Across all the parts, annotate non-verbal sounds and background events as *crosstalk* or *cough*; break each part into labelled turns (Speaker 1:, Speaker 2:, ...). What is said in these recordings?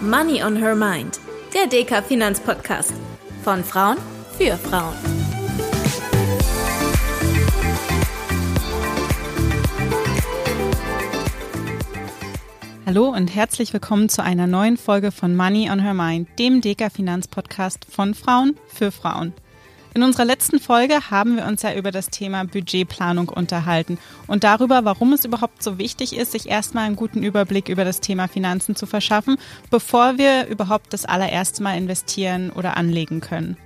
Speaker 1: Money on Her Mind, der DK Finanzpodcast. Von Frauen für Frauen.
Speaker 2: Hallo und herzlich willkommen zu einer neuen Folge von Money on Her Mind, dem DK Finanzpodcast von Frauen für Frauen. In unserer letzten Folge haben wir uns ja über das Thema Budgetplanung unterhalten und darüber, warum es überhaupt so wichtig ist, sich erstmal einen guten Überblick über das Thema Finanzen zu verschaffen, bevor wir überhaupt das allererste Mal investieren oder anlegen können.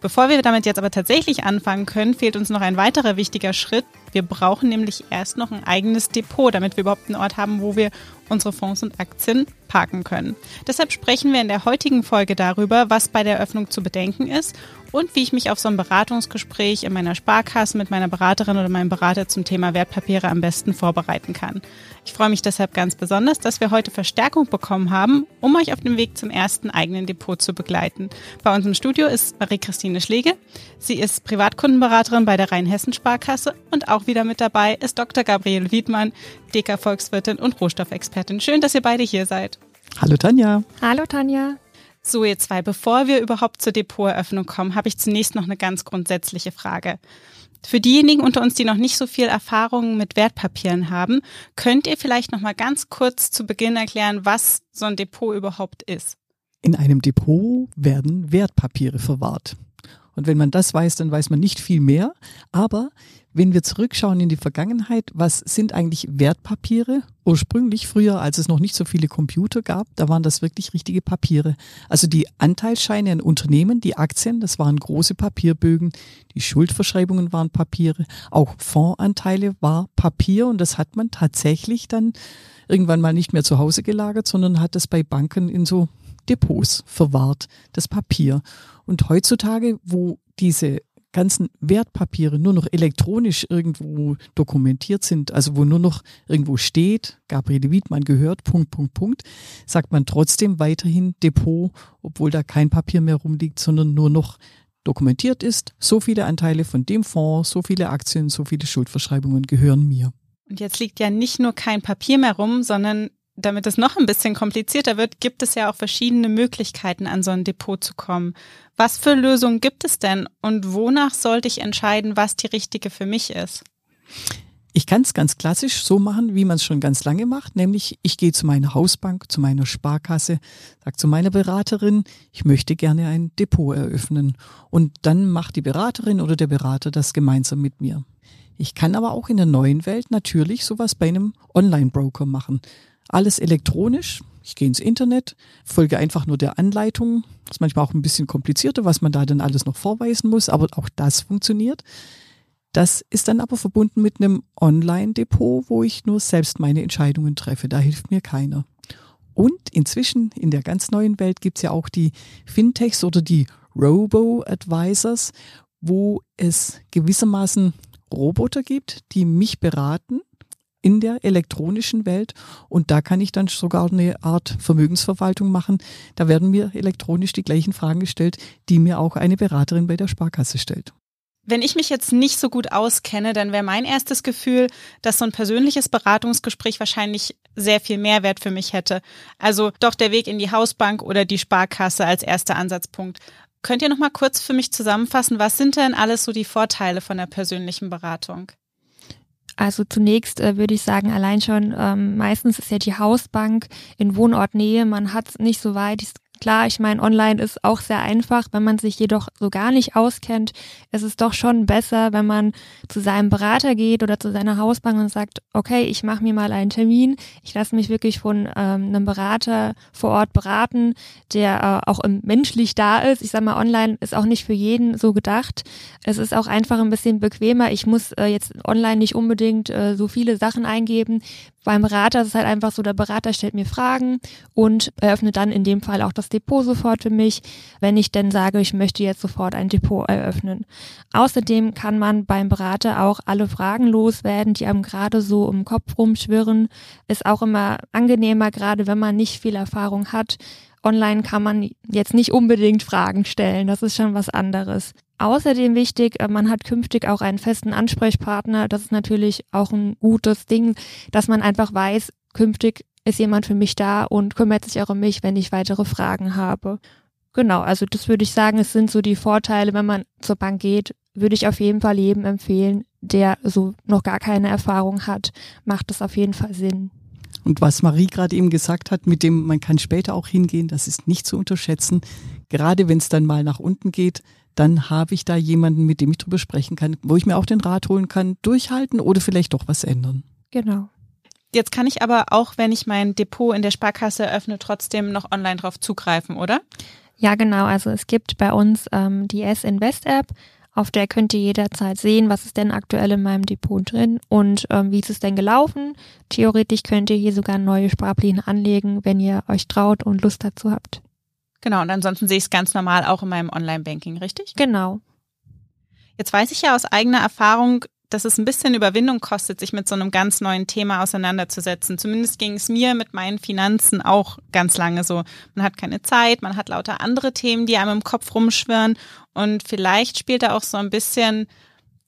Speaker 2: Bevor wir damit jetzt aber tatsächlich anfangen können, fehlt uns noch ein weiterer wichtiger Schritt. Wir brauchen nämlich erst noch ein eigenes Depot, damit wir überhaupt einen Ort haben, wo wir unsere Fonds und Aktien parken können. Deshalb sprechen wir in der heutigen Folge darüber, was bei der Eröffnung zu bedenken ist und wie ich mich auf so ein Beratungsgespräch in meiner Sparkasse mit meiner Beraterin oder meinem Berater zum Thema Wertpapiere am besten vorbereiten kann. Ich freue mich deshalb ganz besonders, dass wir heute Verstärkung bekommen haben, um euch auf dem Weg zum ersten eigenen Depot zu begleiten. Bei uns im Studio ist Marie-Christine Schläge. Sie ist Privatkundenberaterin bei der Rheinhessen-Sparkasse und auch wieder mit dabei ist Dr. Gabriele Wiedmann, DK-Volkswirtin und Rohstoffexpertin. Schön, dass ihr beide hier seid.
Speaker 3: Hallo Tanja.
Speaker 4: Hallo Tanja.
Speaker 2: So, ihr zwei, bevor wir überhaupt zur Depoteröffnung kommen, habe ich zunächst noch eine ganz grundsätzliche Frage. Für diejenigen unter uns, die noch nicht so viel Erfahrung mit Wertpapieren haben, könnt ihr vielleicht noch mal ganz kurz zu Beginn erklären, was so ein Depot überhaupt ist?
Speaker 3: In einem Depot werden Wertpapiere verwahrt. Und wenn man das weiß, dann weiß man nicht viel mehr. Aber wenn wir zurückschauen in die Vergangenheit, was sind eigentlich Wertpapiere? Ursprünglich, früher, als es noch nicht so viele Computer gab, da waren das wirklich richtige Papiere. Also die Anteilsscheine in Unternehmen, die Aktien, das waren große Papierbögen, die Schuldverschreibungen waren Papiere, auch Fondsanteile war Papier und das hat man tatsächlich dann irgendwann mal nicht mehr zu Hause gelagert, sondern hat es bei Banken in so Depots verwahrt, das Papier. Und heutzutage, wo diese ganzen Wertpapiere nur noch elektronisch irgendwo dokumentiert sind, also wo nur noch irgendwo steht, Gabriele Wiedmann gehört, Punkt, Punkt, Punkt, sagt man trotzdem weiterhin Depot, obwohl da kein Papier mehr rumliegt, sondern nur noch dokumentiert ist, so viele Anteile von dem Fonds, so viele Aktien, so viele Schuldverschreibungen gehören mir.
Speaker 2: Und jetzt liegt ja nicht nur kein Papier mehr rum, sondern damit es noch ein bisschen komplizierter wird, gibt es ja auch verschiedene Möglichkeiten, an so ein Depot zu kommen. Was für Lösungen gibt es denn und wonach sollte ich entscheiden, was die richtige für mich ist?
Speaker 3: Ich kann es ganz klassisch so machen, wie man es schon ganz lange macht, nämlich ich gehe zu meiner Hausbank, zu meiner Sparkasse, sage zu meiner Beraterin, ich möchte gerne ein Depot eröffnen und dann macht die Beraterin oder der Berater das gemeinsam mit mir. Ich kann aber auch in der neuen Welt natürlich sowas bei einem Online-Broker machen. Alles elektronisch. Ich gehe ins Internet, folge einfach nur der Anleitung. Das ist manchmal auch ein bisschen komplizierter, was man da dann alles noch vorweisen muss, aber auch das funktioniert. Das ist dann aber verbunden mit einem Online-Depot, wo ich nur selbst meine Entscheidungen treffe. Da hilft mir keiner. Und inzwischen in der ganz neuen Welt gibt's ja auch die Fintechs oder die Robo-Advisors, wo es gewissermaßen Roboter gibt, die mich beraten in der elektronischen Welt. Und da kann ich dann sogar eine Art Vermögensverwaltung machen. Da werden mir elektronisch die gleichen Fragen gestellt, die mir auch eine Beraterin bei der Sparkasse stellt.
Speaker 2: Wenn ich mich jetzt nicht so gut auskenne, dann wäre mein erstes Gefühl, dass so ein persönliches Beratungsgespräch wahrscheinlich sehr viel Mehrwert für mich hätte. Also doch der Weg in die Hausbank oder die Sparkasse als erster Ansatzpunkt. Könnt ihr noch mal kurz für mich zusammenfassen, was sind denn alles so die Vorteile von der persönlichen Beratung?
Speaker 4: Also zunächst äh, würde ich sagen, allein schon ähm, meistens ist ja die Hausbank in Wohnortnähe, man hat nicht so weit, Klar, ich meine, online ist auch sehr einfach. Wenn man sich jedoch so gar nicht auskennt, ist es doch schon besser, wenn man zu seinem Berater geht oder zu seiner Hausbank und sagt, okay, ich mache mir mal einen Termin. Ich lasse mich wirklich von ähm, einem Berater vor Ort beraten, der äh, auch menschlich da ist. Ich sage mal, online ist auch nicht für jeden so gedacht. Es ist auch einfach ein bisschen bequemer. Ich muss äh, jetzt online nicht unbedingt äh, so viele Sachen eingeben. Beim Berater ist es halt einfach so, der Berater stellt mir Fragen und eröffnet dann in dem Fall auch das Depot sofort für mich, wenn ich denn sage, ich möchte jetzt sofort ein Depot eröffnen. Außerdem kann man beim Berater auch alle Fragen loswerden, die einem gerade so im Kopf rumschwirren. Ist auch immer angenehmer, gerade wenn man nicht viel Erfahrung hat. Online kann man jetzt nicht unbedingt Fragen stellen, das ist schon was anderes. Außerdem wichtig, äh, man hat künftig auch einen festen Ansprechpartner. Das ist natürlich auch ein gutes Ding, dass man einfach weiß, künftig ist jemand für mich da und kümmert sich auch um mich, wenn ich weitere Fragen habe. Genau, also das würde ich sagen, es sind so die Vorteile, wenn man zur Bank geht, würde ich auf jeden Fall jedem empfehlen, der so noch gar keine Erfahrung hat, macht es auf jeden Fall Sinn.
Speaker 3: Und was Marie gerade eben gesagt hat, mit dem man kann später auch hingehen, das ist nicht zu unterschätzen. Gerade wenn es dann mal nach unten geht, dann habe ich da jemanden, mit dem ich drüber sprechen kann, wo ich mir auch den Rat holen kann, durchhalten oder vielleicht doch was ändern.
Speaker 4: Genau.
Speaker 2: Jetzt kann ich aber auch, wenn ich mein Depot in der Sparkasse eröffne, trotzdem noch online drauf zugreifen, oder?
Speaker 4: Ja, genau. Also es gibt bei uns ähm, die S-Invest-App. Auf der könnt ihr jederzeit sehen, was ist denn aktuell in meinem Depot drin und ähm, wie ist es denn gelaufen. Theoretisch könnt ihr hier sogar neue Sparpläne anlegen, wenn ihr euch traut und Lust dazu habt.
Speaker 2: Genau, und ansonsten sehe ich es ganz normal auch in meinem Online-Banking, richtig?
Speaker 4: Genau.
Speaker 2: Jetzt weiß ich ja aus eigener Erfahrung, dass es ein bisschen Überwindung kostet, sich mit so einem ganz neuen Thema auseinanderzusetzen. Zumindest ging es mir mit meinen Finanzen auch ganz lange so. Man hat keine Zeit, man hat lauter andere Themen, die einem im Kopf rumschwirren und vielleicht spielt da auch so ein bisschen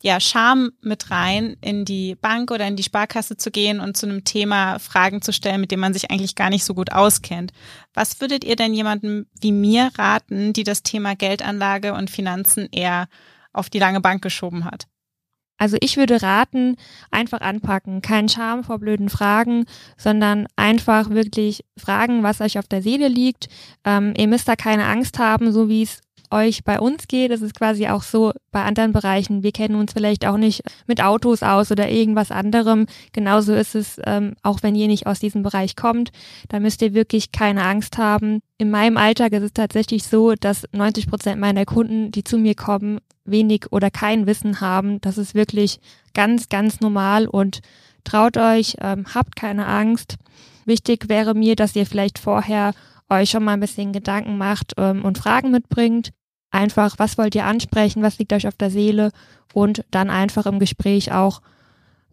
Speaker 2: ja, Scham mit rein, in die Bank oder in die Sparkasse zu gehen und zu einem Thema Fragen zu stellen, mit dem man sich eigentlich gar nicht so gut auskennt. Was würdet ihr denn jemandem wie mir raten, die das Thema Geldanlage und Finanzen eher auf die lange Bank geschoben hat?
Speaker 4: Also ich würde raten, einfach anpacken. Kein Charme vor blöden Fragen, sondern einfach wirklich fragen, was euch auf der Seele liegt. Ähm, ihr müsst da keine Angst haben, so wie es euch bei uns geht. Das ist quasi auch so bei anderen Bereichen. Wir kennen uns vielleicht auch nicht mit Autos aus oder irgendwas anderem. Genauso ist es, ähm, auch wenn ihr nicht aus diesem Bereich kommt. Da müsst ihr wirklich keine Angst haben. In meinem Alltag ist es tatsächlich so, dass 90 Prozent meiner Kunden, die zu mir kommen, wenig oder kein Wissen haben. Das ist wirklich ganz, ganz normal und traut euch, ähm, habt keine Angst. Wichtig wäre mir, dass ihr vielleicht vorher euch schon mal ein bisschen Gedanken macht ähm, und Fragen mitbringt. Einfach, was wollt ihr ansprechen, was liegt euch auf der Seele und dann einfach im Gespräch auch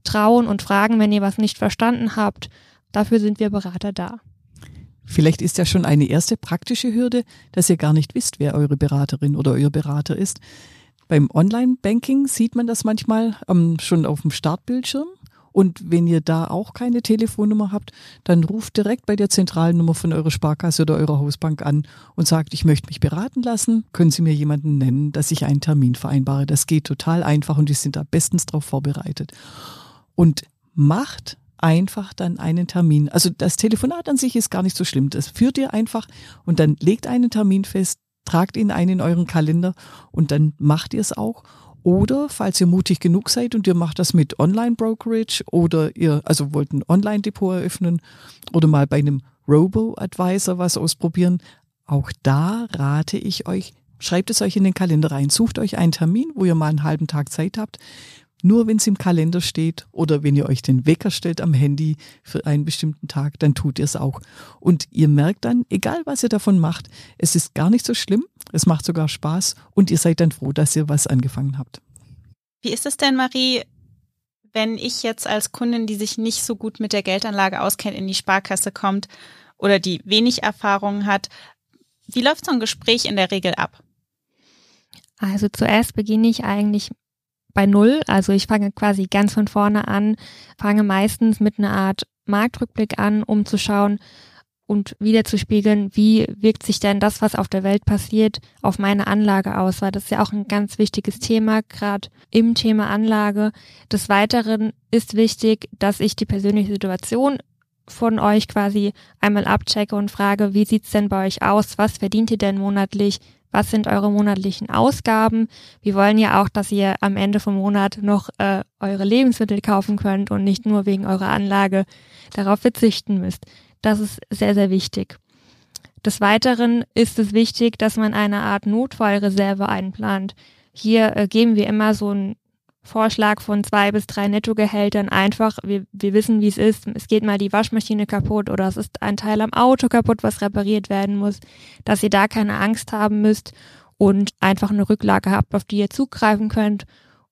Speaker 4: trauen und fragen, wenn ihr was nicht verstanden habt. Dafür sind wir Berater da.
Speaker 3: Vielleicht ist ja schon eine erste praktische Hürde, dass ihr gar nicht wisst, wer eure Beraterin oder euer Berater ist. Beim Online-Banking sieht man das manchmal ähm, schon auf dem Startbildschirm. Und wenn ihr da auch keine Telefonnummer habt, dann ruft direkt bei der zentralen Nummer von eurer Sparkasse oder eurer Hausbank an und sagt, ich möchte mich beraten lassen. Können Sie mir jemanden nennen, dass ich einen Termin vereinbare? Das geht total einfach und die sind da bestens drauf vorbereitet. Und macht einfach dann einen Termin. Also das Telefonat an sich ist gar nicht so schlimm. Das führt ihr einfach und dann legt einen Termin fest, tragt ihn ein in euren Kalender und dann macht ihr es auch. Oder falls ihr mutig genug seid und ihr macht das mit Online-Brokerage oder ihr also wollt ein Online-Depot eröffnen oder mal bei einem Robo-Advisor was ausprobieren, auch da rate ich euch, schreibt es euch in den Kalender rein, sucht euch einen Termin, wo ihr mal einen halben Tag Zeit habt, nur wenn es im Kalender steht oder wenn ihr euch den Wecker stellt am Handy für einen bestimmten Tag, dann tut ihr es auch. Und ihr merkt dann, egal was ihr davon macht, es ist gar nicht so schlimm, es macht sogar Spaß und ihr seid dann froh, dass ihr was angefangen habt.
Speaker 2: Wie ist es denn, Marie, wenn ich jetzt als Kundin, die sich nicht so gut mit der Geldanlage auskennt, in die Sparkasse kommt oder die wenig Erfahrung hat? Wie läuft so ein Gespräch in der Regel ab?
Speaker 4: Also zuerst beginne ich eigentlich bei Null. Also ich fange quasi ganz von vorne an, fange meistens mit einer Art Marktrückblick an, um zu schauen und wieder zu spiegeln, wie wirkt sich denn das, was auf der Welt passiert, auf meine Anlage aus, weil das ist ja auch ein ganz wichtiges Thema, gerade im Thema Anlage. Des Weiteren ist wichtig, dass ich die persönliche Situation von euch quasi einmal abchecke und frage, wie sieht's denn bei euch aus? Was verdient ihr denn monatlich? Was sind eure monatlichen Ausgaben. Wir wollen ja auch, dass ihr am Ende vom Monat noch äh, eure Lebensmittel kaufen könnt und nicht nur wegen eurer Anlage darauf verzichten müsst. Das ist sehr, sehr wichtig. Des Weiteren ist es wichtig, dass man eine Art Notfallreserve einplant. Hier äh, geben wir immer so ein Vorschlag von zwei bis drei Nettogehältern einfach. Wir, wir wissen, wie es ist. Es geht mal die Waschmaschine kaputt oder es ist ein Teil am Auto kaputt, was repariert werden muss, dass ihr da keine Angst haben müsst und einfach eine Rücklage habt, auf die ihr zugreifen könnt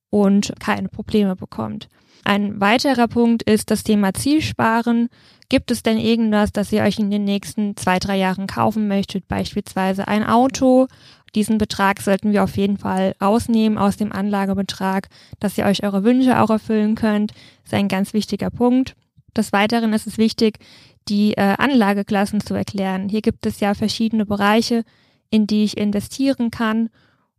Speaker 4: und keine Probleme bekommt. Ein weiterer Punkt ist das Thema Zielsparen. Gibt es denn irgendwas, das ihr euch in den nächsten zwei, drei Jahren kaufen möchtet? Beispielsweise ein Auto, diesen Betrag sollten wir auf jeden Fall rausnehmen aus dem Anlagebetrag, dass ihr euch eure Wünsche auch erfüllen könnt. Das ist ein ganz wichtiger Punkt. Des Weiteren ist es wichtig, die äh, Anlageklassen zu erklären. Hier gibt es ja verschiedene Bereiche, in die ich investieren kann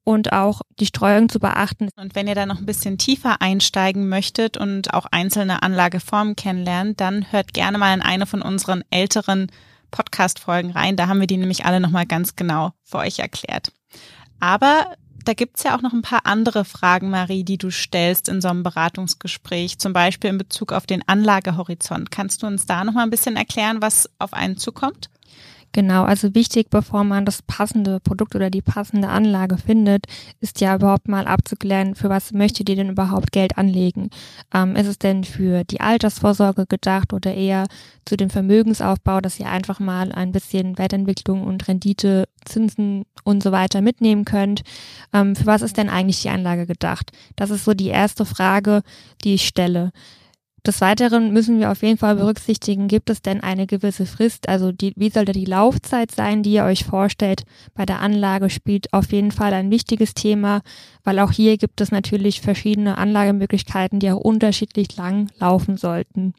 Speaker 4: und auch die Streuung zu beachten.
Speaker 2: Und wenn ihr da noch ein bisschen tiefer einsteigen möchtet und auch einzelne Anlageformen kennenlernt, dann hört gerne mal in eine von unseren älteren Podcast-Folgen rein. Da haben wir die nämlich alle nochmal ganz genau für euch erklärt. Aber da gibt's ja auch noch ein paar andere Fragen, Marie, die du stellst in so einem Beratungsgespräch, zum Beispiel in Bezug auf den Anlagehorizont. Kannst du uns da nochmal ein bisschen erklären, was auf einen zukommt?
Speaker 4: Genau, also wichtig, bevor man das passende Produkt oder die passende Anlage findet, ist ja überhaupt mal abzuklären, für was möchtet ihr denn überhaupt Geld anlegen? Ähm, ist es denn für die Altersvorsorge gedacht oder eher zu dem Vermögensaufbau, dass ihr einfach mal ein bisschen Wertentwicklung und Rendite, Zinsen und so weiter mitnehmen könnt? Ähm, für was ist denn eigentlich die Anlage gedacht? Das ist so die erste Frage, die ich stelle. Des Weiteren müssen wir auf jeden Fall berücksichtigen, gibt es denn eine gewisse Frist? Also die, wie sollte die Laufzeit sein, die ihr euch vorstellt? Bei der Anlage spielt auf jeden Fall ein wichtiges Thema, weil auch hier gibt es natürlich verschiedene Anlagemöglichkeiten, die auch unterschiedlich lang laufen sollten.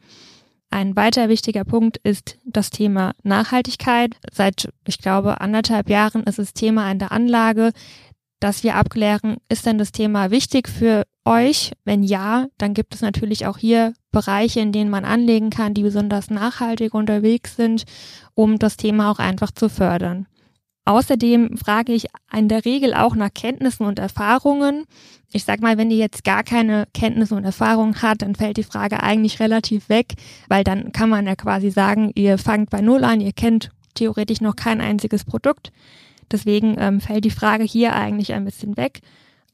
Speaker 4: Ein weiter wichtiger Punkt ist das Thema Nachhaltigkeit. Seit, ich glaube, anderthalb Jahren ist es Thema in der Anlage, dass wir abklären, ist denn das Thema wichtig für euch? Wenn ja, dann gibt es natürlich auch hier Bereiche, in denen man anlegen kann, die besonders nachhaltig unterwegs sind, um das Thema auch einfach zu fördern. Außerdem frage ich in der Regel auch nach Kenntnissen und Erfahrungen. Ich sag mal, wenn ihr jetzt gar keine Kenntnisse und Erfahrungen hat, dann fällt die Frage eigentlich relativ weg, weil dann kann man ja quasi sagen, ihr fangt bei Null an, ihr kennt theoretisch noch kein einziges Produkt. Deswegen ähm, fällt die Frage hier eigentlich ein bisschen weg.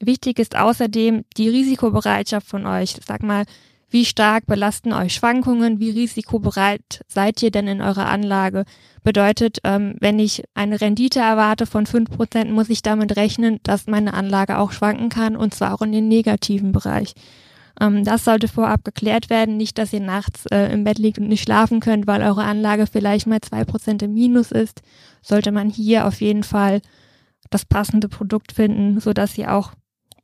Speaker 4: Wichtig ist außerdem die Risikobereitschaft von euch. Sag mal, wie stark belasten euch Schwankungen? Wie risikobereit seid ihr denn in eurer Anlage? Bedeutet, ähm, wenn ich eine Rendite erwarte von fünf Prozent, muss ich damit rechnen, dass meine Anlage auch schwanken kann und zwar auch in den negativen Bereich. Ähm, das sollte vorab geklärt werden. Nicht, dass ihr nachts äh, im Bett liegt und nicht schlafen könnt, weil eure Anlage vielleicht mal zwei Prozent im Minus ist. Sollte man hier auf jeden Fall das passende Produkt finden, so dass ihr auch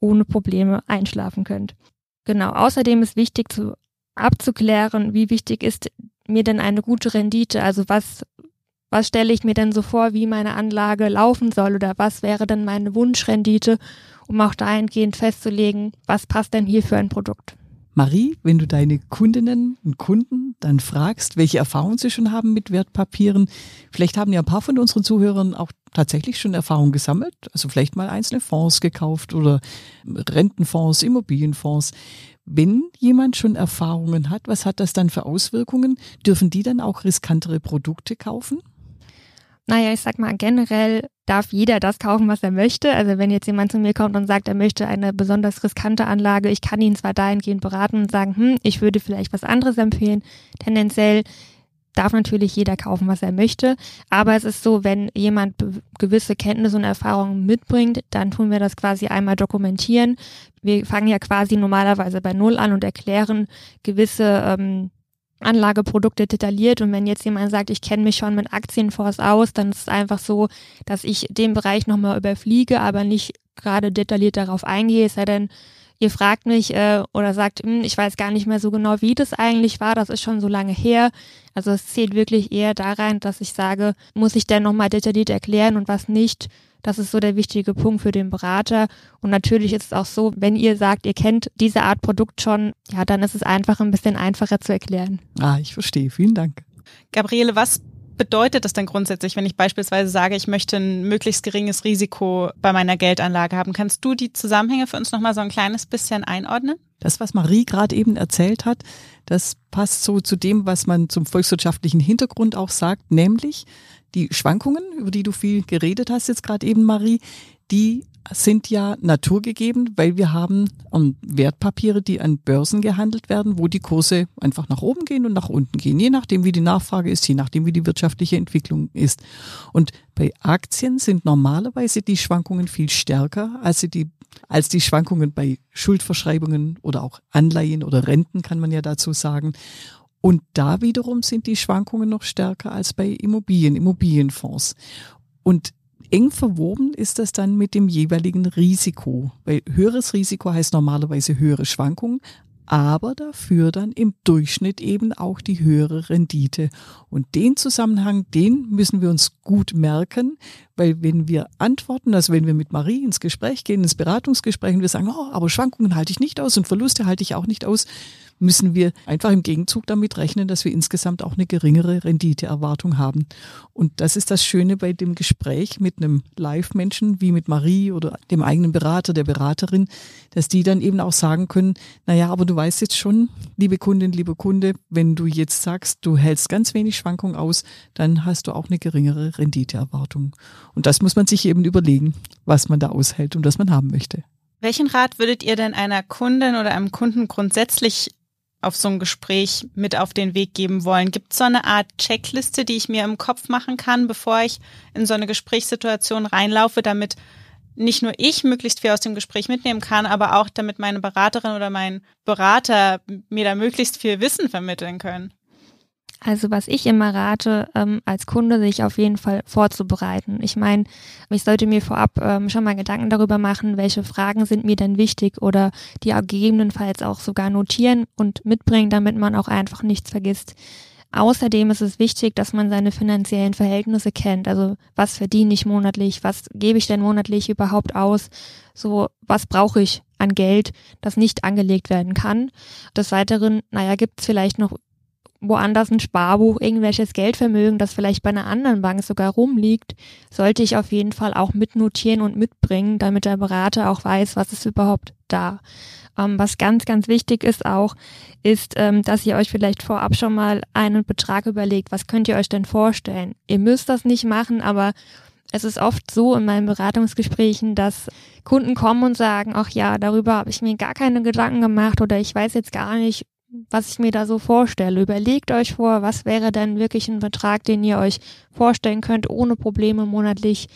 Speaker 4: ohne Probleme einschlafen könnt. Genau. Außerdem ist wichtig zu abzuklären, wie wichtig ist mir denn eine gute Rendite? Also was was stelle ich mir denn so vor, wie meine Anlage laufen soll oder was wäre denn meine Wunschrendite, um auch dahingehend festzulegen, was passt denn hier für ein Produkt.
Speaker 3: Marie, wenn du deine Kundinnen und Kunden dann fragst, welche Erfahrungen sie schon haben mit Wertpapieren, vielleicht haben ja ein paar von unseren Zuhörern auch tatsächlich schon Erfahrungen gesammelt, also vielleicht mal einzelne Fonds gekauft oder Rentenfonds, Immobilienfonds. Wenn jemand schon Erfahrungen hat, was hat das dann für Auswirkungen? Dürfen die dann auch riskantere Produkte kaufen?
Speaker 4: Naja, ich sag mal, generell darf jeder das kaufen, was er möchte. Also wenn jetzt jemand zu mir kommt und sagt, er möchte eine besonders riskante Anlage, ich kann ihn zwar dahingehend beraten und sagen, hm, ich würde vielleicht was anderes empfehlen. Tendenziell darf natürlich jeder kaufen, was er möchte. Aber es ist so, wenn jemand gewisse Kenntnisse und Erfahrungen mitbringt, dann tun wir das quasi einmal dokumentieren. Wir fangen ja quasi normalerweise bei Null an und erklären gewisse ähm, Anlageprodukte detailliert und wenn jetzt jemand sagt, ich kenne mich schon mit Aktienfonds aus, dann ist es einfach so, dass ich den Bereich nochmal überfliege, aber nicht gerade detailliert darauf eingehe, es sei denn, ihr fragt mich äh, oder sagt, hm, ich weiß gar nicht mehr so genau, wie das eigentlich war, das ist schon so lange her. Also es zählt wirklich eher da rein, dass ich sage, muss ich denn nochmal detailliert erklären und was nicht. Das ist so der wichtige Punkt für den Berater. Und natürlich ist es auch so, wenn ihr sagt, ihr kennt diese Art Produkt schon, ja, dann ist es einfach ein bisschen einfacher zu erklären.
Speaker 3: Ah, ich verstehe. Vielen Dank.
Speaker 2: Gabriele, was bedeutet das denn grundsätzlich, wenn ich beispielsweise sage, ich möchte ein möglichst geringes Risiko bei meiner Geldanlage haben? Kannst du die Zusammenhänge für uns nochmal so ein kleines bisschen einordnen?
Speaker 3: Das, was Marie gerade eben erzählt hat, das passt so zu dem, was man zum volkswirtschaftlichen Hintergrund auch sagt, nämlich die Schwankungen, über die du viel geredet hast jetzt gerade eben, Marie, die sind ja naturgegeben, weil wir haben Wertpapiere, die an Börsen gehandelt werden, wo die Kurse einfach nach oben gehen und nach unten gehen, je nachdem, wie die Nachfrage ist, je nachdem, wie die wirtschaftliche Entwicklung ist. Und bei Aktien sind normalerweise die Schwankungen viel stärker als die, als die Schwankungen bei Schuldverschreibungen oder auch Anleihen oder Renten, kann man ja dazu sagen. Und da wiederum sind die Schwankungen noch stärker als bei Immobilien, Immobilienfonds. Und eng verwoben ist das dann mit dem jeweiligen Risiko, weil höheres Risiko heißt normalerweise höhere Schwankungen. aber dafür dann im Durchschnitt eben auch die höhere Rendite. Und den Zusammenhang, den müssen wir uns gut merken, weil wenn wir antworten, also wenn wir mit Marie ins Gespräch gehen, ins Beratungsgespräch und wir sagen, oh, aber Schwankungen halte ich nicht aus und Verluste halte ich auch nicht aus, müssen wir einfach im Gegenzug damit rechnen, dass wir insgesamt auch eine geringere Renditeerwartung haben. Und das ist das Schöne bei dem Gespräch mit einem Live-Menschen wie mit Marie oder dem eigenen Berater, der Beraterin, dass die dann eben auch sagen können, naja, aber du weißt jetzt schon, liebe Kundin, liebe Kunde, wenn du jetzt sagst, du hältst ganz wenig Schwankung aus, dann hast du auch eine geringere Renditeerwartung. Und das muss man sich eben überlegen, was man da aushält und was man haben möchte.
Speaker 2: Welchen Rat würdet ihr denn einer Kundin oder einem Kunden grundsätzlich auf so ein Gespräch mit auf den Weg geben wollen? Gibt es so eine Art Checkliste, die ich mir im Kopf machen kann, bevor ich in so eine Gesprächssituation reinlaufe, damit nicht nur ich möglichst viel aus dem Gespräch mitnehmen kann, aber auch damit meine Beraterin oder mein Berater mir da möglichst viel Wissen vermitteln können?
Speaker 4: Also was ich immer rate, ähm, als Kunde sich auf jeden Fall vorzubereiten. Ich meine, ich sollte mir vorab ähm, schon mal Gedanken darüber machen, welche Fragen sind mir denn wichtig oder die gegebenenfalls auch sogar notieren und mitbringen, damit man auch einfach nichts vergisst. Außerdem ist es wichtig, dass man seine finanziellen Verhältnisse kennt. Also was verdiene ich monatlich, was gebe ich denn monatlich überhaupt aus, so was brauche ich an Geld, das nicht angelegt werden kann. Des Weiteren, naja, gibt es vielleicht noch woanders ein Sparbuch, irgendwelches Geldvermögen, das vielleicht bei einer anderen Bank sogar rumliegt, sollte ich auf jeden Fall auch mitnotieren und mitbringen, damit der Berater auch weiß, was ist überhaupt da. Ähm, was ganz, ganz wichtig ist auch, ist, ähm, dass ihr euch vielleicht vorab schon mal einen Betrag überlegt, was könnt ihr euch denn vorstellen? Ihr müsst das nicht machen, aber es ist oft so in meinen Beratungsgesprächen, dass Kunden kommen und sagen, ach ja, darüber habe ich mir gar keine Gedanken gemacht oder ich weiß jetzt gar nicht, was ich mir da so vorstelle. Überlegt euch vor, was wäre denn wirklich ein Betrag, den ihr euch vorstellen könnt, ohne Probleme monatlich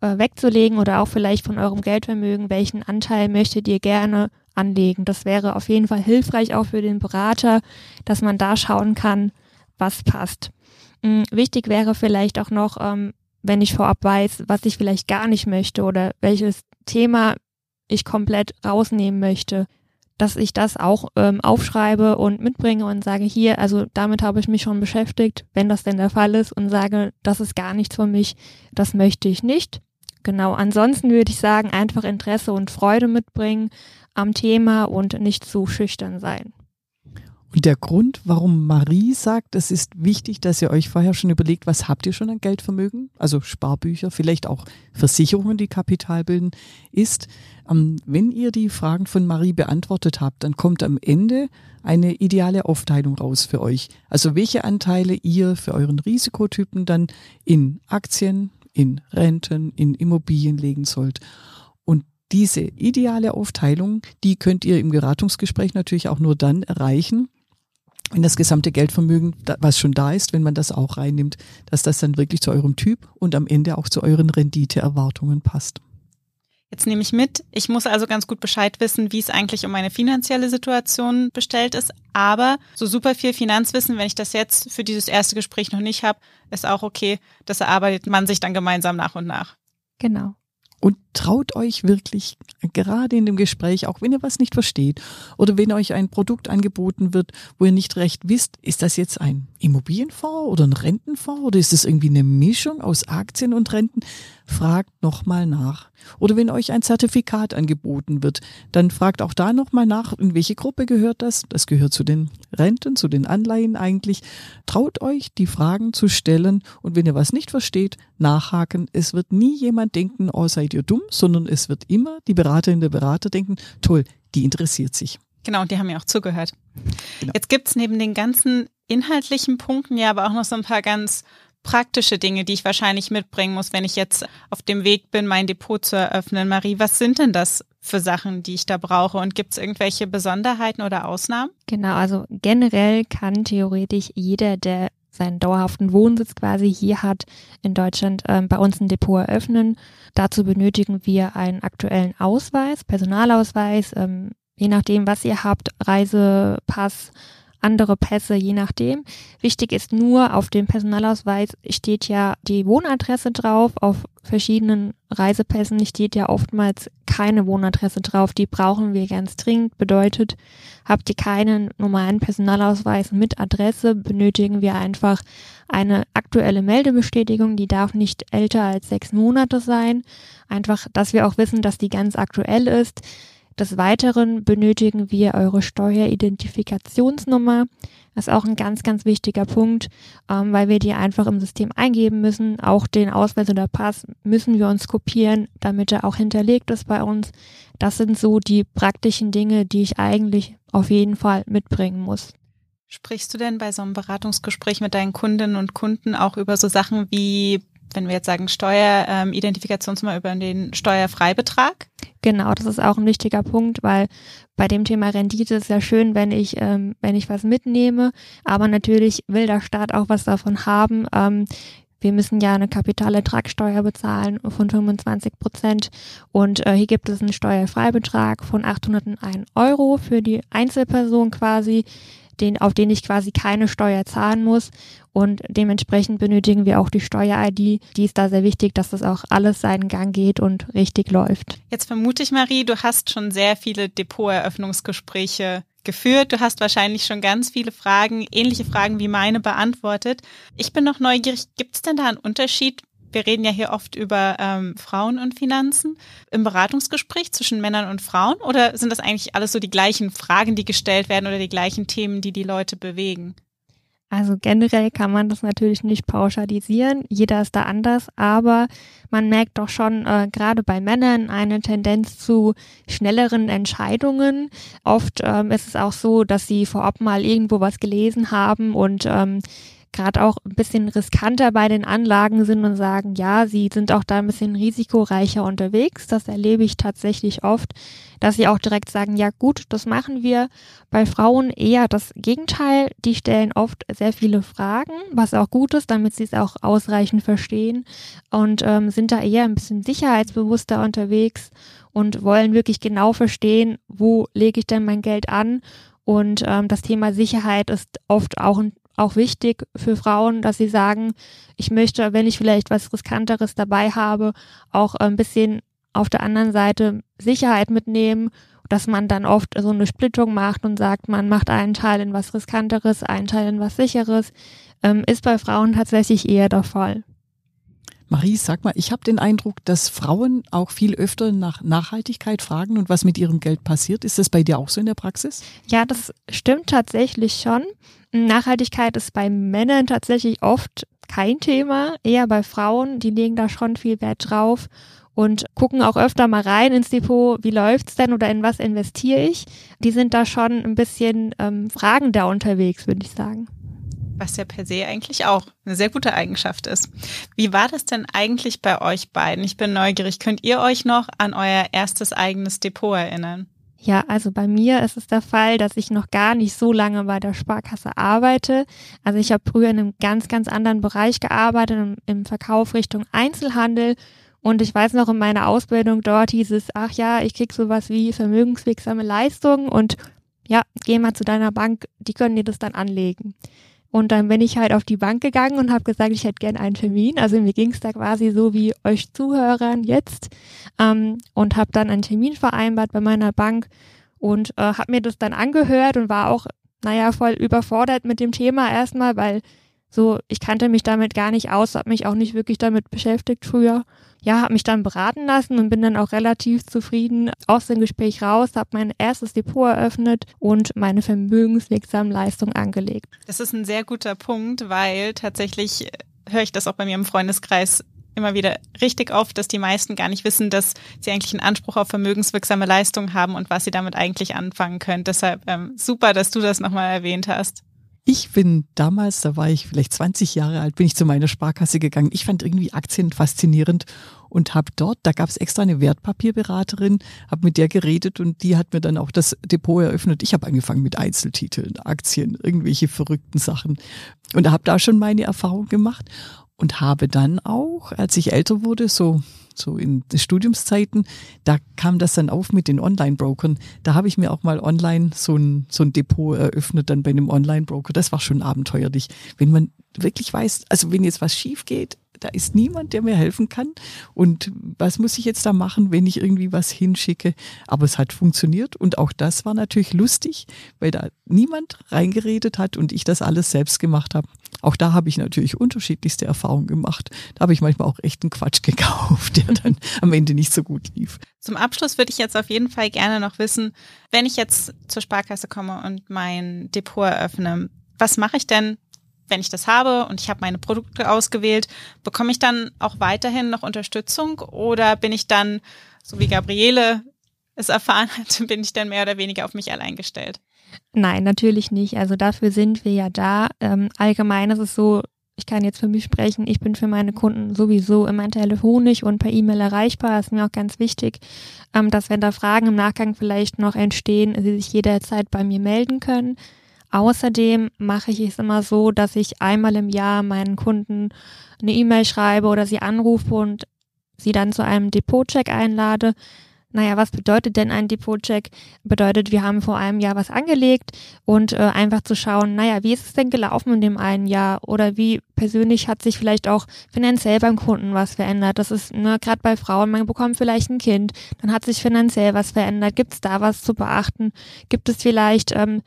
Speaker 4: äh, wegzulegen oder auch vielleicht von eurem Geldvermögen, welchen Anteil möchtet ihr gerne anlegen. Das wäre auf jeden Fall hilfreich auch für den Berater, dass man da schauen kann, was passt. Ähm, wichtig wäre vielleicht auch noch, ähm, wenn ich vorab weiß, was ich vielleicht gar nicht möchte oder welches Thema ich komplett rausnehmen möchte, dass ich das auch ähm, aufschreibe und mitbringe und sage, hier, also damit habe ich mich schon beschäftigt, wenn das denn der Fall ist und sage, das ist gar nichts für mich, das möchte ich nicht. Genau, ansonsten würde ich sagen, einfach Interesse und Freude mitbringen am Thema und nicht zu schüchtern sein.
Speaker 3: Und der Grund, warum Marie sagt, es ist wichtig, dass ihr euch vorher schon überlegt, was habt ihr schon an Geldvermögen, also Sparbücher, vielleicht auch Versicherungen, die Kapital bilden, ist, ähm, wenn ihr die Fragen von Marie beantwortet habt, dann kommt am Ende eine ideale Aufteilung raus für euch. Also welche Anteile ihr für euren Risikotypen dann in Aktien, in Renten, in Immobilien legen sollt. Und diese ideale Aufteilung, die könnt ihr im Beratungsgespräch natürlich auch nur dann erreichen, wenn das gesamte Geldvermögen, was schon da ist, wenn man das auch reinnimmt, dass das dann wirklich zu eurem Typ und am Ende auch zu euren Renditeerwartungen passt.
Speaker 2: Jetzt nehme ich mit, ich muss also ganz gut Bescheid wissen, wie es eigentlich um meine finanzielle Situation bestellt ist. Aber so super viel Finanzwissen, wenn ich das jetzt für dieses erste Gespräch noch nicht habe, ist auch okay. Das erarbeitet man sich dann gemeinsam nach und nach.
Speaker 4: Genau.
Speaker 3: Und traut euch wirklich, gerade in dem Gespräch, auch wenn ihr was nicht versteht oder wenn euch ein Produkt angeboten wird, wo ihr nicht recht wisst, ist das jetzt ein Immobilienfonds oder ein Rentenfonds oder ist das irgendwie eine Mischung aus Aktien und Renten? Fragt nochmal nach. Oder wenn euch ein Zertifikat angeboten wird, dann fragt auch da nochmal nach, in welche Gruppe gehört das? Das gehört zu den Renten, zu den Anleihen eigentlich. Traut euch, die Fragen zu stellen und wenn ihr was nicht versteht, nachhaken. Es wird nie jemand denken, oh, seid ihr dumm, sondern es wird immer die Beraterin der Berater denken, toll, die interessiert sich.
Speaker 2: Genau, die haben ja auch zugehört. Genau. Jetzt gibt's neben den ganzen inhaltlichen Punkten ja aber auch noch so ein paar ganz praktische Dinge, die ich wahrscheinlich mitbringen muss, wenn ich jetzt auf dem Weg bin, mein Depot zu eröffnen. Marie, was sind denn das für Sachen, die ich da brauche? Und gibt es irgendwelche Besonderheiten oder Ausnahmen?
Speaker 4: Genau, also generell kann theoretisch jeder, der seinen dauerhaften Wohnsitz quasi hier hat, in Deutschland äh, bei uns ein Depot eröffnen. Dazu benötigen wir einen aktuellen Ausweis, Personalausweis, ähm, je nachdem, was ihr habt, Reisepass, andere Pässe, je nachdem. Wichtig ist nur, auf dem Personalausweis steht ja die Wohnadresse drauf. Auf verschiedenen Reisepässen steht ja oftmals keine Wohnadresse drauf. Die brauchen wir ganz dringend. Bedeutet, habt ihr keinen normalen Personalausweis mit Adresse, benötigen wir einfach eine aktuelle Meldebestätigung. Die darf nicht älter als sechs Monate sein. Einfach, dass wir auch wissen, dass die ganz aktuell ist. Des Weiteren benötigen wir eure Steueridentifikationsnummer. Das ist auch ein ganz, ganz wichtiger Punkt, ähm, weil wir die einfach im System eingeben müssen. Auch den Ausweis oder Pass müssen wir uns kopieren, damit er auch hinterlegt ist bei uns. Das sind so die praktischen Dinge, die ich eigentlich auf jeden Fall mitbringen muss.
Speaker 2: Sprichst du denn bei so einem Beratungsgespräch mit deinen Kundinnen und Kunden auch über so Sachen wie wenn wir jetzt sagen Steueridentifikationsnummer ähm, über den Steuerfreibetrag?
Speaker 4: Genau, das ist auch ein wichtiger Punkt, weil bei dem Thema Rendite ist ja schön, wenn ich, ähm, wenn ich was mitnehme, aber natürlich will der Staat auch was davon haben. Ähm, wir müssen ja eine Kapitalertragssteuer bezahlen von 25 Prozent. Und äh, hier gibt es einen Steuerfreibetrag von 801 Euro für die Einzelperson quasi den, auf den ich quasi keine Steuer zahlen muss. Und dementsprechend benötigen wir auch die Steuer-ID. Die ist da sehr wichtig, dass das auch alles seinen Gang geht und richtig läuft.
Speaker 2: Jetzt vermute ich, Marie, du hast schon sehr viele Depoteröffnungsgespräche geführt. Du hast wahrscheinlich schon ganz viele Fragen, ähnliche Fragen wie meine beantwortet. Ich bin noch neugierig, gibt es denn da einen Unterschied wir reden ja hier oft über ähm, Frauen und Finanzen im Beratungsgespräch zwischen Männern und Frauen oder sind das eigentlich alles so die gleichen Fragen, die gestellt werden oder die gleichen Themen, die die Leute bewegen?
Speaker 4: Also generell kann man das natürlich nicht pauschalisieren, jeder ist da anders, aber man merkt doch schon äh, gerade bei Männern eine Tendenz zu schnelleren Entscheidungen. Oft ähm, ist es auch so, dass sie vorab mal irgendwo was gelesen haben und ähm, gerade auch ein bisschen riskanter bei den Anlagen sind und sagen, ja, sie sind auch da ein bisschen risikoreicher unterwegs. Das erlebe ich tatsächlich oft, dass sie auch direkt sagen, ja gut, das machen wir. Bei Frauen eher das Gegenteil. Die stellen oft sehr viele Fragen, was auch gut ist, damit sie es auch ausreichend verstehen und ähm, sind da eher ein bisschen sicherheitsbewusster unterwegs und wollen wirklich genau verstehen, wo lege ich denn mein Geld an und ähm, das Thema Sicherheit ist oft auch ein auch wichtig für Frauen, dass sie sagen, ich möchte, wenn ich vielleicht was Riskanteres dabei habe, auch ein bisschen auf der anderen Seite Sicherheit mitnehmen, dass man dann oft so eine Splittung macht und sagt, man macht einen Teil in was Riskanteres, einen Teil in was Sicheres, ähm, ist bei Frauen tatsächlich eher der Fall.
Speaker 3: Marie, sag mal, ich habe den Eindruck, dass Frauen auch viel öfter nach Nachhaltigkeit fragen und was mit ihrem Geld passiert. Ist das bei dir auch so in der Praxis?
Speaker 4: Ja, das stimmt tatsächlich schon. Nachhaltigkeit ist bei Männern tatsächlich oft kein Thema, eher bei Frauen, die legen da schon viel Wert drauf und gucken auch öfter mal rein ins Depot, wie läuft's denn oder in was investiere ich. Die sind da schon ein bisschen ähm, fragender unterwegs, würde ich sagen
Speaker 2: was ja per se eigentlich auch eine sehr gute Eigenschaft ist. Wie war das denn eigentlich bei euch beiden? Ich bin neugierig. Könnt ihr euch noch an euer erstes eigenes Depot erinnern?
Speaker 4: Ja, also bei mir ist es der Fall, dass ich noch gar nicht so lange bei der Sparkasse arbeite. Also ich habe früher in einem ganz, ganz anderen Bereich gearbeitet, im Verkauf Richtung Einzelhandel. Und ich weiß noch, in meiner Ausbildung dort hieß es, ach ja, ich krieg sowas wie vermögenswirksame Leistungen und ja, geh mal zu deiner Bank, die können dir das dann anlegen. Und dann bin ich halt auf die Bank gegangen und habe gesagt, ich hätte gern einen Termin. Also mir ging es da quasi so wie euch Zuhörern jetzt. Ähm, und habe dann einen Termin vereinbart bei meiner Bank und äh, habe mir das dann angehört und war auch, naja, voll überfordert mit dem Thema erstmal, weil so, ich kannte mich damit gar nicht aus, habe mich auch nicht wirklich damit beschäftigt früher ja, habe mich dann beraten lassen und bin dann auch relativ zufrieden aus dem Gespräch raus, habe mein erstes Depot eröffnet und meine vermögenswirksamen Leistungen angelegt.
Speaker 2: Das ist ein sehr guter Punkt, weil tatsächlich äh, höre ich das auch bei mir im Freundeskreis immer wieder richtig oft, dass die meisten gar nicht wissen, dass sie eigentlich einen Anspruch auf vermögenswirksame Leistungen haben und was sie damit eigentlich anfangen können. Deshalb ähm, super, dass du das nochmal erwähnt hast.
Speaker 3: Ich bin damals, da war ich vielleicht 20 Jahre alt, bin ich zu meiner Sparkasse gegangen. Ich fand irgendwie Aktien faszinierend und habe dort, da gab es extra eine Wertpapierberaterin, habe mit der geredet und die hat mir dann auch das Depot eröffnet. Ich habe angefangen mit Einzeltiteln, Aktien, irgendwelche verrückten Sachen und habe da schon meine Erfahrung gemacht. und habe dann auch, als ich älter wurde, so so in Studiumszeiten, da kam das dann auf mit den Online-Brokern. Da habe ich mir auch mal online so ein, so ein Depot eröffnet, dann bei einem Online-Broker. Das war schon abenteuerlich. Wenn man wirklich weiß, also wenn jetzt was schief geht, da ist niemand, der mir helfen kann. Und was muss ich jetzt da machen, wenn ich irgendwie was hinschicke? Aber es hat funktioniert und auch das war natürlich lustig, weil da niemand reingeredet hat und ich das alles selbst gemacht habe. Auch da habe ich natürlich unterschiedlichste Erfahrungen gemacht. Da habe ich manchmal auch echt einen Quatsch *laughs* gekauft, der dann am Ende nicht so gut lief.
Speaker 2: Zum Abschluss würde ich jetzt auf jeden Fall gerne noch wissen, wenn ich jetzt zur Sparkasse komme und mein Depot eröffne, was mache ich denn, wenn ich das habe und ich habe meine Produkte ausgewählt, bekomme ich dann auch weiterhin noch Unterstützung oder bin ich dann, so wie Gabriele es erfahren *laughs* hat, bin ich dann mehr oder weniger auf mich allein gestellt?
Speaker 4: Nein, natürlich nicht. Also dafür sind wir ja da. Ähm, allgemein ist es so, ich kann jetzt für mich sprechen, ich bin für meine Kunden sowieso immer telefonisch und per E-Mail erreichbar. Das ist mir auch ganz wichtig, ähm, dass wenn da Fragen im Nachgang vielleicht noch entstehen, sie sich jederzeit bei mir melden können. Außerdem mache ich es immer so, dass ich einmal im Jahr meinen Kunden eine E-Mail schreibe oder sie anrufe und sie dann zu einem Depotcheck einlade. Naja, was bedeutet denn ein Depotcheck? Bedeutet, wir haben vor einem Jahr was angelegt und äh, einfach zu schauen, naja, wie ist es denn gelaufen in dem einen Jahr oder wie persönlich hat sich vielleicht auch finanziell beim Kunden was verändert. Das ist ne, gerade bei Frauen, man bekommt vielleicht ein Kind, dann hat sich finanziell was verändert. Gibt es da was zu beachten? Gibt es vielleicht ähm,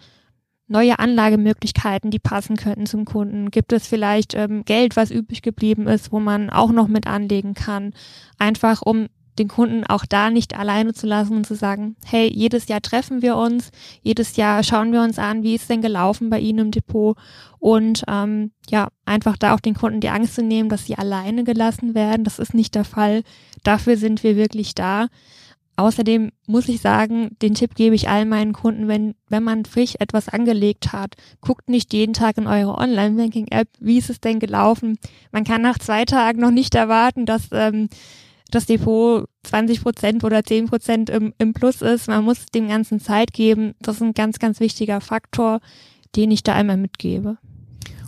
Speaker 4: neue Anlagemöglichkeiten, die passen könnten zum Kunden? Gibt es vielleicht ähm, Geld, was übrig geblieben ist, wo man auch noch mit anlegen kann? Einfach um den Kunden auch da nicht alleine zu lassen und zu sagen, hey, jedes Jahr treffen wir uns, jedes Jahr schauen wir uns an, wie ist denn gelaufen bei Ihnen im Depot und ähm, ja, einfach da auch den Kunden die Angst zu nehmen, dass sie alleine gelassen werden. Das ist nicht der Fall. Dafür sind wir wirklich da. Außerdem muss ich sagen, den Tipp gebe ich all meinen Kunden, wenn, wenn man frisch etwas angelegt hat, guckt nicht jeden Tag in eure Online-Banking-App, wie ist es denn gelaufen. Man kann nach zwei Tagen noch nicht erwarten, dass ähm, das Depot 20 Prozent oder 10 Prozent im, im Plus ist. Man muss dem Ganzen Zeit geben. Das ist ein ganz, ganz wichtiger Faktor, den ich da einmal mitgebe.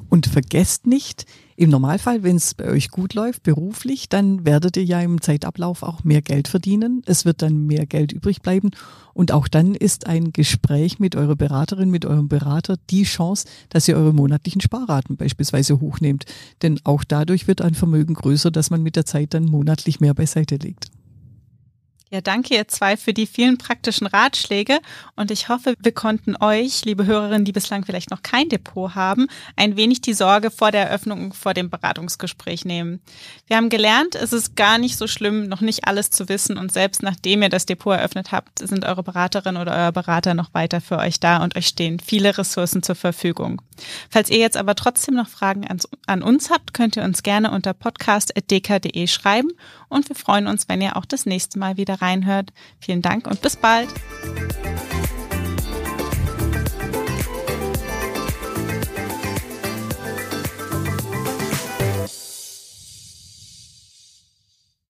Speaker 3: Und vergesst nicht, im Normalfall, wenn es bei euch gut läuft, beruflich, dann werdet ihr ja im Zeitablauf auch mehr Geld verdienen. Es wird dann mehr Geld übrig bleiben. Und auch dann ist ein Gespräch mit eurer Beraterin, mit eurem Berater die Chance, dass ihr eure monatlichen Sparraten beispielsweise hochnehmt. Denn auch dadurch wird ein Vermögen größer, dass man mit der Zeit dann monatlich mehr beiseite legt.
Speaker 2: Ja, danke ihr zwei für die vielen praktischen Ratschläge und ich hoffe, wir konnten euch, liebe Hörerinnen, die bislang vielleicht noch kein Depot haben, ein wenig die Sorge vor der Eröffnung, vor dem Beratungsgespräch nehmen. Wir haben gelernt, es ist gar nicht so schlimm, noch nicht alles zu wissen und selbst nachdem ihr das Depot eröffnet habt, sind eure Beraterin oder euer Berater noch weiter für euch da und euch stehen viele Ressourcen zur Verfügung. Falls ihr jetzt aber trotzdem noch Fragen an, an uns habt, könnt ihr uns gerne unter podcast.dk.de schreiben und wir freuen uns, wenn ihr auch das nächste Mal wieder reinhört. Vielen Dank und bis bald.